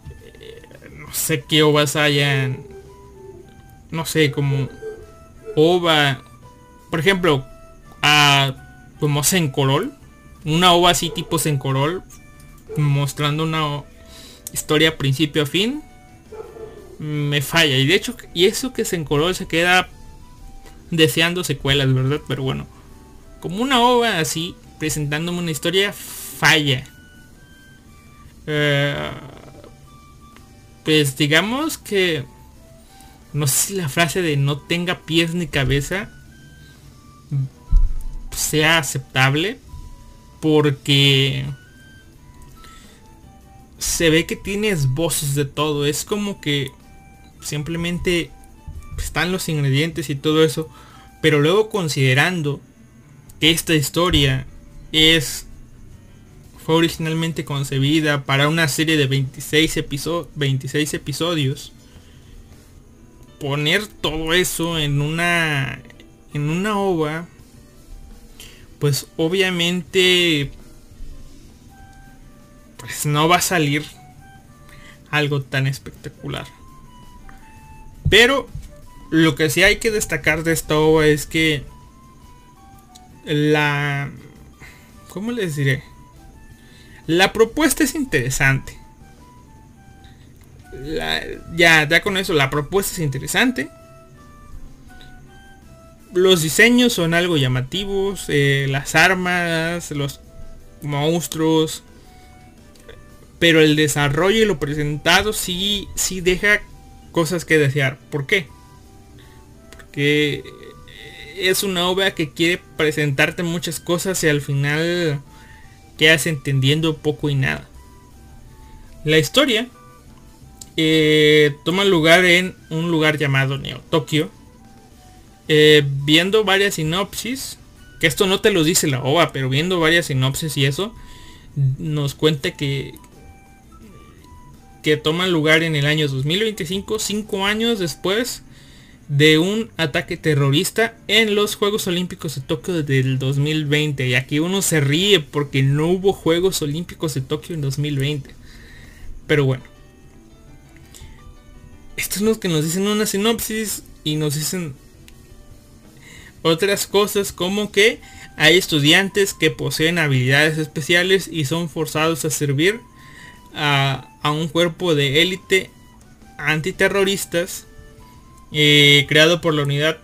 eh, no sé qué ovas hayan, no sé, como ova, por ejemplo, a, como Sencorol, una ova así tipo Sencorol mostrando una historia principio a fin, me falla. Y de hecho, y eso que se encoló se queda deseando secuelas, ¿verdad? Pero bueno, como una obra así, presentándome una historia, falla. Eh, pues digamos que no sé si la frase de no tenga pies ni cabeza sea aceptable porque se ve que tienes voces de todo. Es como que simplemente están los ingredientes y todo eso. Pero luego considerando esta historia es fue originalmente concebida para una serie de 26, 26 episodios. Poner todo eso en una en una ova pues obviamente pues no va a salir algo tan espectacular. Pero lo que sí hay que destacar de esta obra es que la... ¿Cómo les diré? La propuesta es interesante. ya, ya con eso la propuesta es interesante. Los diseños son algo llamativos, eh, las armas, los monstruos, pero el desarrollo y lo presentado sí, sí deja cosas que desear. ¿Por qué? Porque es una obra que quiere presentarte muchas cosas y al final quedas entendiendo poco y nada. La historia eh, toma lugar en un lugar llamado Neo Tokio. Eh, viendo varias sinopsis, que esto no te lo dice la OVA, pero viendo varias sinopsis y eso, nos cuenta que, que toma lugar en el año 2025, cinco años después de un ataque terrorista en los Juegos Olímpicos de Tokio del 2020. Y aquí uno se ríe porque no hubo Juegos Olímpicos de Tokio en 2020. Pero bueno. Estos son los que nos dicen una sinopsis y nos dicen otras cosas como que hay estudiantes que poseen habilidades especiales y son forzados a servir a, a un cuerpo de élite antiterroristas eh, creado por la unidad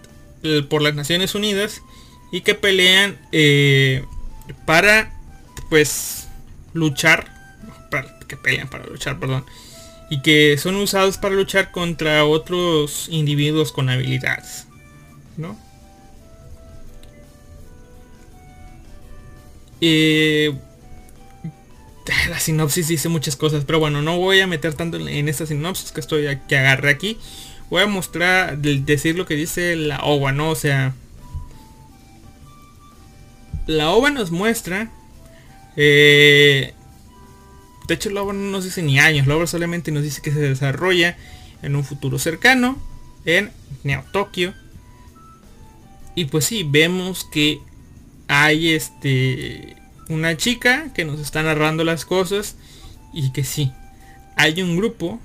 por las Naciones Unidas y que pelean eh, para pues luchar para, que pelean para luchar perdón y que son usados para luchar contra otros individuos con habilidades ¿no? Eh, la sinopsis dice muchas cosas pero bueno no voy a meter tanto en, en esta sinopsis que estoy que agarré aquí voy a mostrar, decir lo que dice la OVA, ¿no? O sea, la OVA nos muestra, eh, de hecho la OVA no nos dice ni años, la OVA solamente nos dice que se desarrolla en un futuro cercano, en Neo Tokio. Y pues sí, vemos que hay este una chica que nos está narrando las cosas y que sí, hay un grupo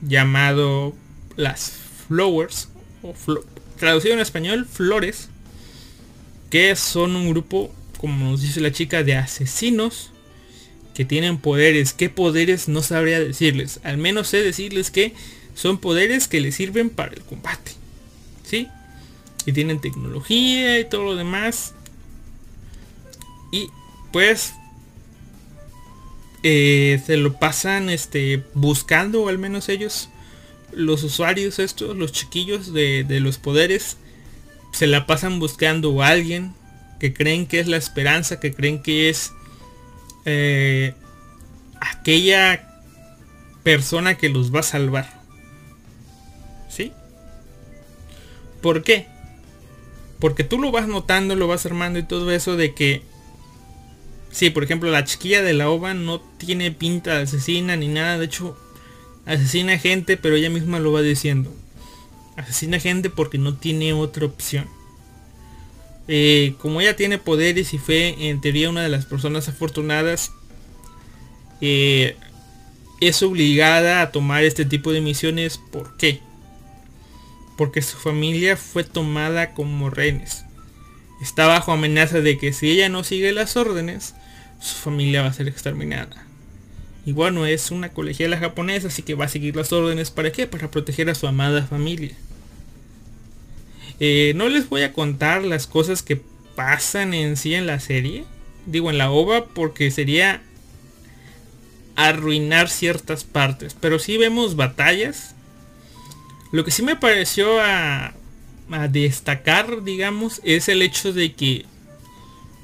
llamado las Flowers, o traducido en español, Flores, que son un grupo, como nos dice la chica, de asesinos que tienen poderes. ¿Qué poderes? No sabría decirles. Al menos sé decirles que son poderes que les sirven para el combate. ¿Sí? Y tienen tecnología y todo lo demás. Y pues eh, se lo pasan este, buscando, al menos ellos, los usuarios estos, los chiquillos de, los poderes, se la pasan buscando a alguien que creen que es la esperanza, que creen que es eh, aquella persona que los va a salvar. ¿Sí? ¿Por qué? Porque tú lo vas notando, lo vas armando y todo eso de que... Sí, por ejemplo, la chiquilla de la ova no tiene pinta de asesina ni nada. De hecho, asesina gente, pero ella misma lo va diciendo. Asesina gente porque no tiene otra opción. Eh, como ella tiene poderes y fue en teoría una de las personas afortunadas, eh, es obligada a tomar este tipo de misiones. ¿Por qué? Porque su familia fue tomada como rehenes. Está bajo amenaza de que si ella no sigue las órdenes, su familia va a ser exterminada. Y bueno, es una colegiala japonesa, así que va a seguir las órdenes. ¿Para qué? Para proteger a su amada familia. Eh, no les voy a contar las cosas que pasan en sí en la serie. Digo en la OVA porque sería arruinar ciertas partes. Pero sí vemos batallas. Lo que sí me pareció a destacar, digamos, es el hecho de que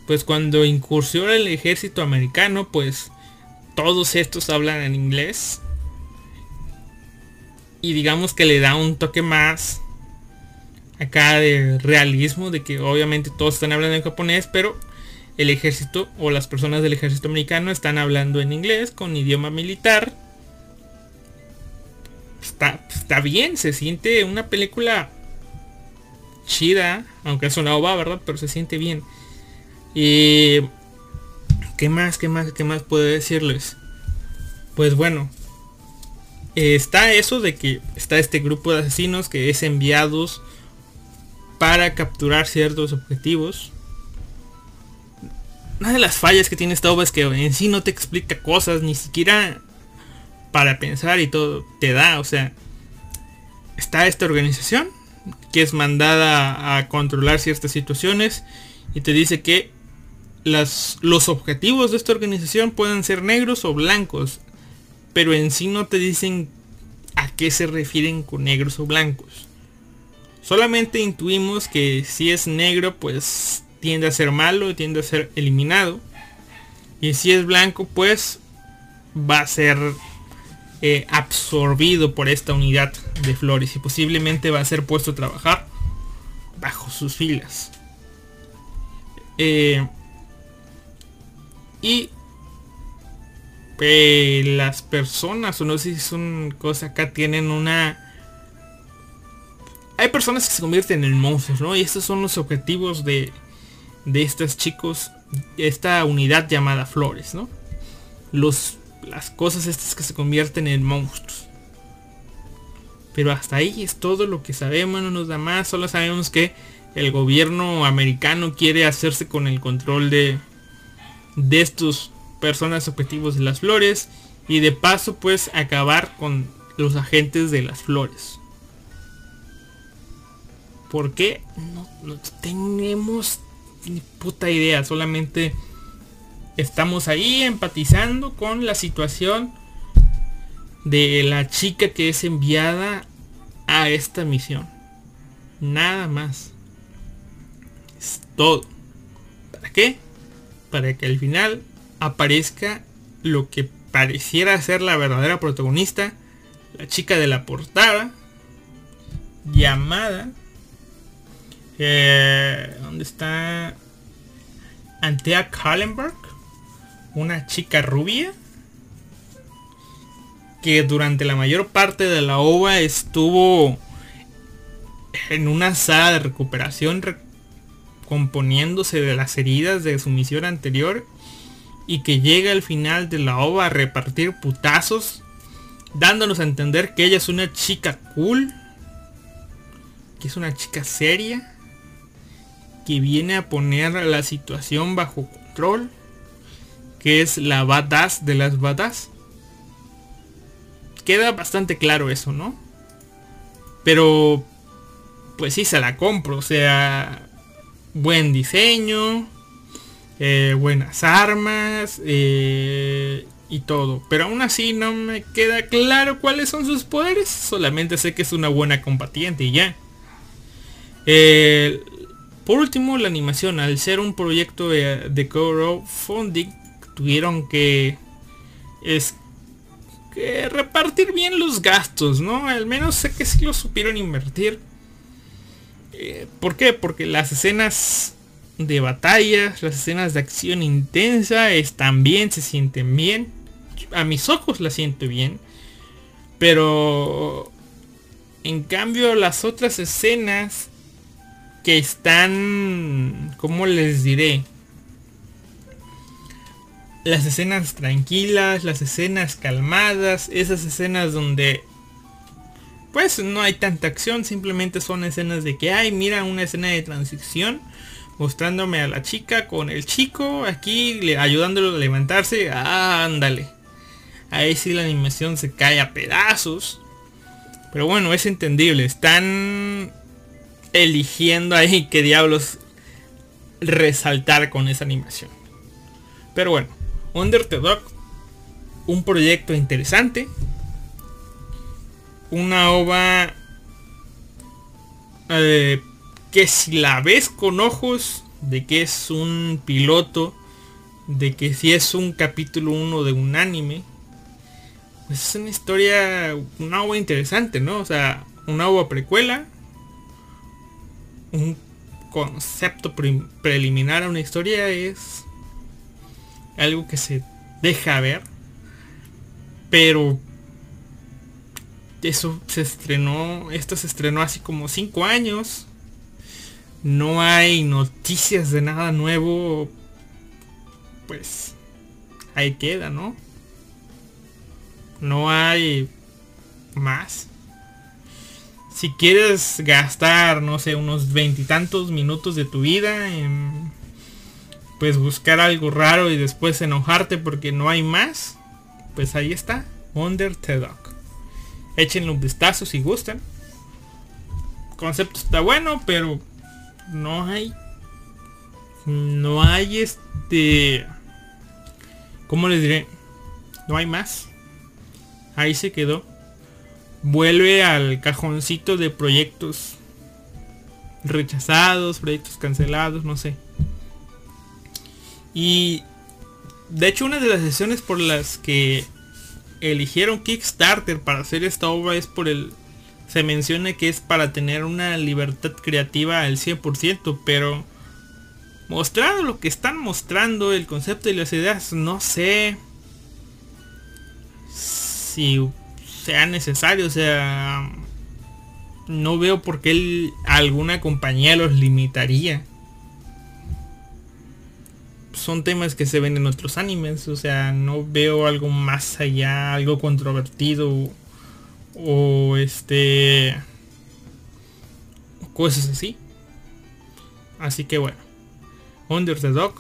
pues cuando incursiona el ejército americano, pues todos estos hablan en inglés. Y digamos que le da un toque más acá de realismo, de que obviamente todos están hablando en japonés, pero el ejército o las personas del ejército americano están hablando en inglés con idioma militar. Está, está bien, se siente una película chida, aunque es una ova, ¿verdad? Pero se siente bien. Y ¿Qué más? ¿Qué más? ¿Qué más puedo decirles? Pues bueno. está eso de que está este grupo de asesinos que es enviados para capturar ciertos objetivos. Una de las fallas que tiene esta obra es que en sí no te explica cosas, ni siquiera para pensar y todo te da. O sea, está esta organización que es mandada a controlar ciertas situaciones y te dice que los objetivos de esta organización pueden ser negros o blancos, pero en sí no te dicen a qué se refieren con negros o blancos. Solamente intuimos que si es negro, pues tiende a ser malo, tiende a ser eliminado. Y si es blanco, pues va a ser eh, absorbido por esta unidad de flores y posiblemente va a ser puesto a trabajar bajo sus filas. Eh, y eh, las personas, o no sé si son cosas acá, tienen una... Hay personas que se convierten en monstruos, ¿no? Y estos son los objetivos de, de estos chicos, esta unidad llamada flores, ¿no? Los, las cosas estas que se convierten en monstruos. Pero hasta ahí es todo lo que sabemos, no nos da más, solo sabemos que el gobierno americano quiere hacerse con el control de, de estos personas objetivos de las flores y de paso pues acabar con los agentes de las flores. ¿Por qué? No, no tenemos ni puta idea, solamente estamos ahí empatizando con la situación de la chica que es enviada a esta misión. Nada más. Es todo. ¿Para qué? Para que al final aparezca lo que pareciera ser la verdadera protagonista, la chica de la portada, llamada... Eh, ¿Dónde está? Antea Kallenberg, una chica rubia que durante la mayor parte de la ova estuvo en una sala de recuperación componiéndose de las heridas de su misión anterior y que llega al final de la ova a repartir putazos, dándonos a entender que ella es una chica cool, que es una chica seria, que viene a poner la situación bajo control, que es la badass de las badass. Queda bastante claro eso, ¿no? Pero, pues sí, se la compro, o sea, buen diseño, eh, buenas armas eh, y todo. Pero aún así no me queda claro cuáles son sus poderes. Solamente sé que es una buena combatiente y ya. Eh, por último, la animación. Al ser un proyecto de, de Funding, tuvieron que, es, que repartir bien los gastos, ¿no? Al menos sé que sí lo supieron invertir. ¿Por qué? Porque las escenas de batallas, las escenas de acción intensa están bien, se sienten bien. A mis ojos la siento bien. Pero en cambio las otras escenas que están, ¿cómo les diré? Las escenas tranquilas, las escenas calmadas, esas escenas donde pues no hay tanta acción, simplemente son escenas de que, ay, mira una escena de transición mostrándome a la chica con el chico aquí ayudándolo a levantarse. ándale. Ahí sí la animación se cae a pedazos. Pero bueno, es entendible. Están eligiendo ahí qué diablos resaltar con esa animación. Pero bueno, Under the Dog, un proyecto interesante. Una ova eh, que si la ves con ojos de que es un piloto, de que si es un capítulo 1 de un anime, pues es una historia, una agua interesante, ¿no? O sea, una agua precuela, un concepto preliminar a una historia es algo que se deja ver, pero eso se estrenó, esto se estrenó así como 5 años, no hay noticias de nada nuevo, pues ahí queda, ¿no? No hay más. Si quieres gastar, no sé, unos veintitantos minutos de tu vida en pues buscar algo raro y después enojarte porque no hay más, pues ahí está. Under the Dog. Échenle un vistazo si gustan. Concepto está bueno, pero no hay no hay este ¿cómo les diré? No hay más. Ahí se quedó. Vuelve al cajoncito de proyectos rechazados, proyectos cancelados, no sé. Y de hecho una de las sesiones por las que eligieron Kickstarter para hacer esta obra es por el... Se menciona que es para tener una libertad creativa al 100%, pero mostrando lo que están mostrando, el concepto y las ideas, no sé si sea necesario, o sea, no veo por qué alguna compañía los limitaría. Son temas que se ven en otros animes, o sea, no veo algo más allá, algo controvertido o este cosas así. Así que bueno, Under the Dog,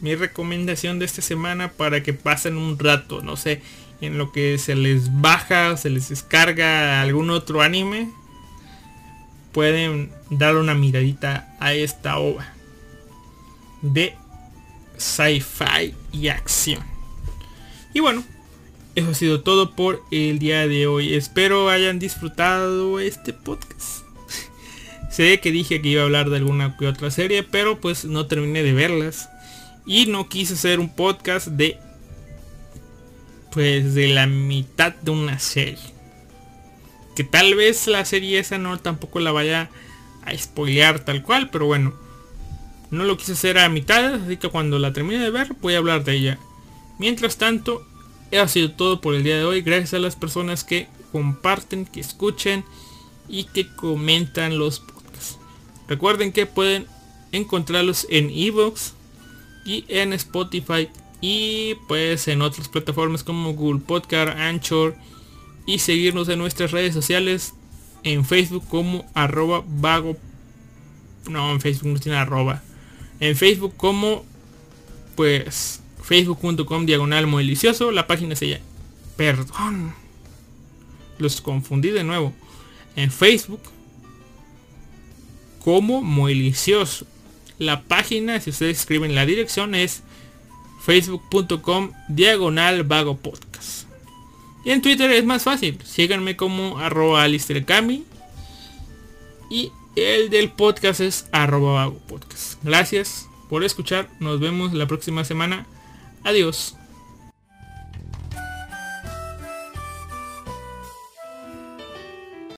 mi recomendación de esta semana para que pasen un rato, no sé, en lo que se les baja, se les descarga algún otro anime, pueden dar una miradita a esta obra de sci-fi y acción. Y bueno, eso ha sido todo por el día de hoy. Espero hayan disfrutado este podcast. sé que dije que iba a hablar de alguna que otra serie, pero pues no terminé de verlas. Y no quise hacer un podcast de pues de la mitad de una serie. Que tal vez la serie esa no tampoco la vaya a spoilear tal cual, pero bueno. No lo quise hacer a mitad, así que cuando la termine de ver voy a hablar de ella. Mientras tanto, ha sido todo por el día de hoy. Gracias a las personas que comparten, que escuchen y que comentan los podcasts. Recuerden que pueden encontrarlos en Evox y en Spotify y pues en otras plataformas como Google Podcast, Anchor y seguirnos en nuestras redes sociales en Facebook como arroba vago no en Facebook no tiene arroba en Facebook como pues facebook.com diagonal muy delicioso la página se llama perdón los confundí de nuevo en Facebook como muy delicioso la página si ustedes escriben la dirección es facebook.com diagonal vago podcast. Y en Twitter es más fácil. Síganme como arroba alistercami. Y el del podcast es arroba podcast. Gracias por escuchar. Nos vemos la próxima semana. Adiós.